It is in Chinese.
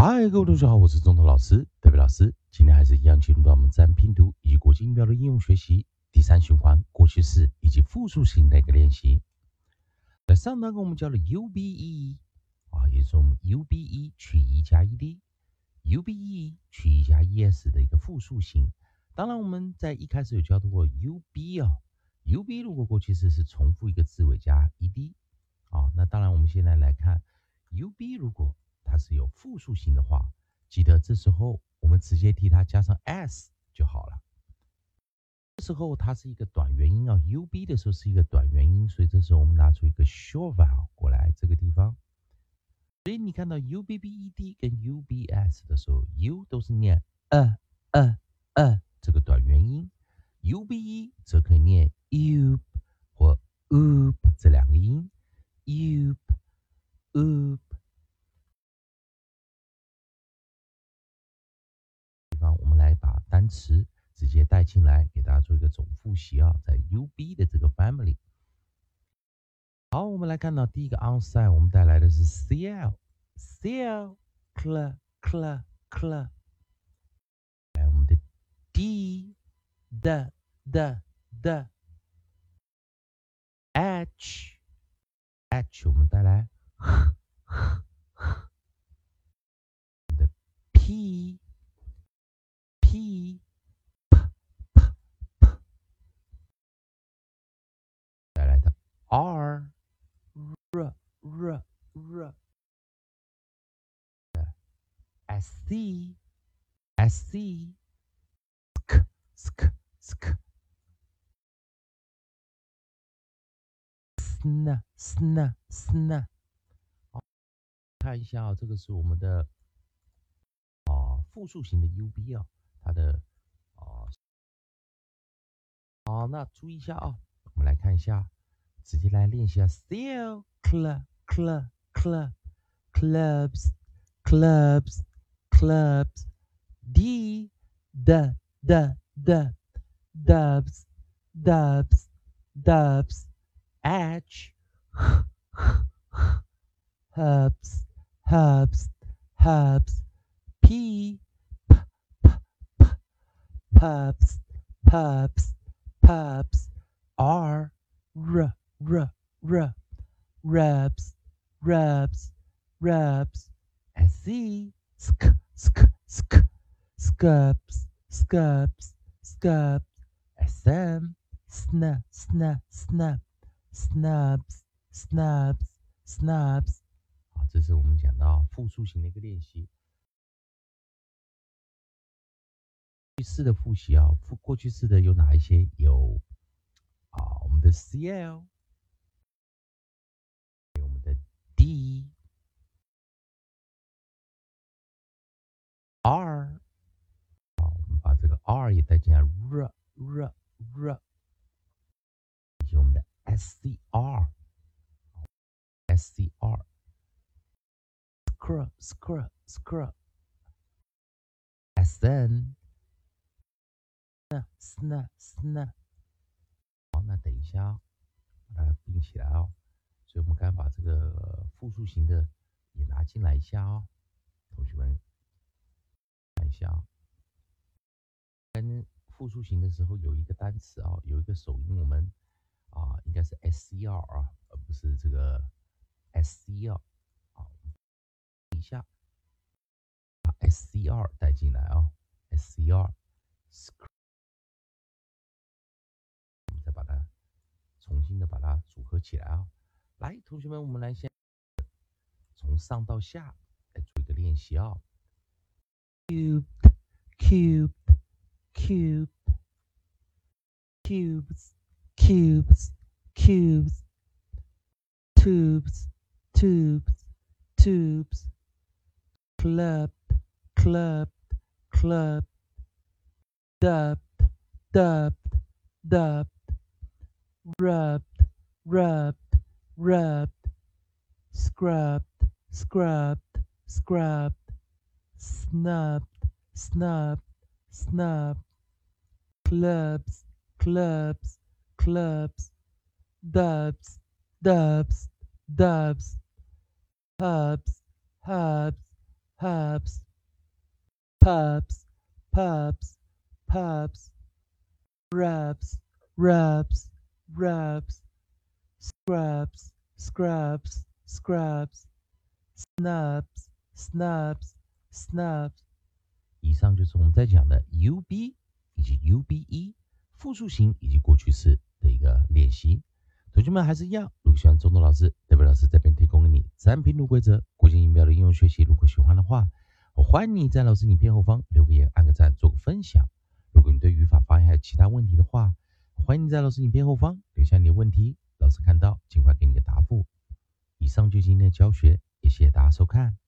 嗨，各位同学好，我是中头老师，特别老师。今天还是一样进入到我们自然拼读以及国际音标的应用学习第三循环过去式以及复数型的一个练习。在上堂课我们教了 ube 啊，也就是我们 ube 取一加 ed，ube 取一加 es 的一个复数型。当然我们在一开始有教到过 ub 啊，ub 如果过去式是重复一个字尾加 ed 啊，那当然我们现在来看 ub 如果它是有复数形的话，记得这时候我们直接替它加上 s 就好了。这时候它是一个短元音啊，ub 的时候是一个短元音，所以这时候我们拿出一个 short vowel 过来这个地方。所以你看到 ubbed 跟 ubs 的时候，u 都是念呃呃呃这个短元音，ube 则可以念 up 或 up 这两个音，up up。词直接带进来，给大家做一个总复习啊，在 UB 的这个 family。好，我们来看到第一个 onside，我们带来的是 CL，CL，cl，cl，cl。来，我们的 D，D，D，D，H，H，我们带来。R R R R S C S C sk sk sk sn sn sn 好，看一下啊，这个是我们的啊复数型的 UB 啊，它的啊好，那注意一下啊，我们来看一下。直接来练习啊！Still club club club clubs clubs clubs d d d d dubs dubs dubs h herbs herbs herbs p p p pubs pubs pubs r r r r rubs rubs rubs I see sk sk sk scubs scubs scubs sm snap snap snap snubs snubs snubs 好，这是我们讲到复数型的一个练习。过去式的复习啊，复过去式的有哪一些？有啊，我们的 CL。 D R，好，我们把这个 R 也带进来，R R R，以及我们的 S C R，S C R，Scrub Scrub Scrub，S N，那 Sna Sna，好，那等一下，把它并起来哦。所以，我们刚把这个复数型的也拿进来一下哦，同学们看一下啊。跟复数型的时候有一个单词啊，有一个首音，我们啊应该是 S C R 啊，而不是这个 S C R 啊。一下把 S C R 带进来啊，S C R，我们再把它重新的把它组合起来啊。来，同学们，我们来先从上到下来做一个练习啊。Cube, cube, cube, cubes, cubes, cubes, tubes, tubes, tubes, club, club, club, dubbed, dubbed, dubbed, rubbed, rubbed rubbed, scrubbed, scrubbed, scrubbed, snubbed, snubbed, snubbed, clubs, clubs, clubs, dubs, dubs, dubs, hubs, hubs, pubs, pubs, pubs, pubs, rubs, rubs, rubs, scrubs, scrubs, scrubs, snubs, snubs, snubs。以上就是我们在讲的 UB 以及 UBE 复数型以及过去式的一个练习。同学们还是一样，如果喜欢中东老师，代表老师这边提供给你自然拼读规则、国际音标的应用学习。如果喜欢的话，我欢迎你在老师影片后方留个言、按个赞、做个分享。如果你对语法、发音还有其他问题的话，欢迎你在老师影片后方留下你的问题，老师看到尽快给你个答复。以上就今天的教学，也谢谢大家收看。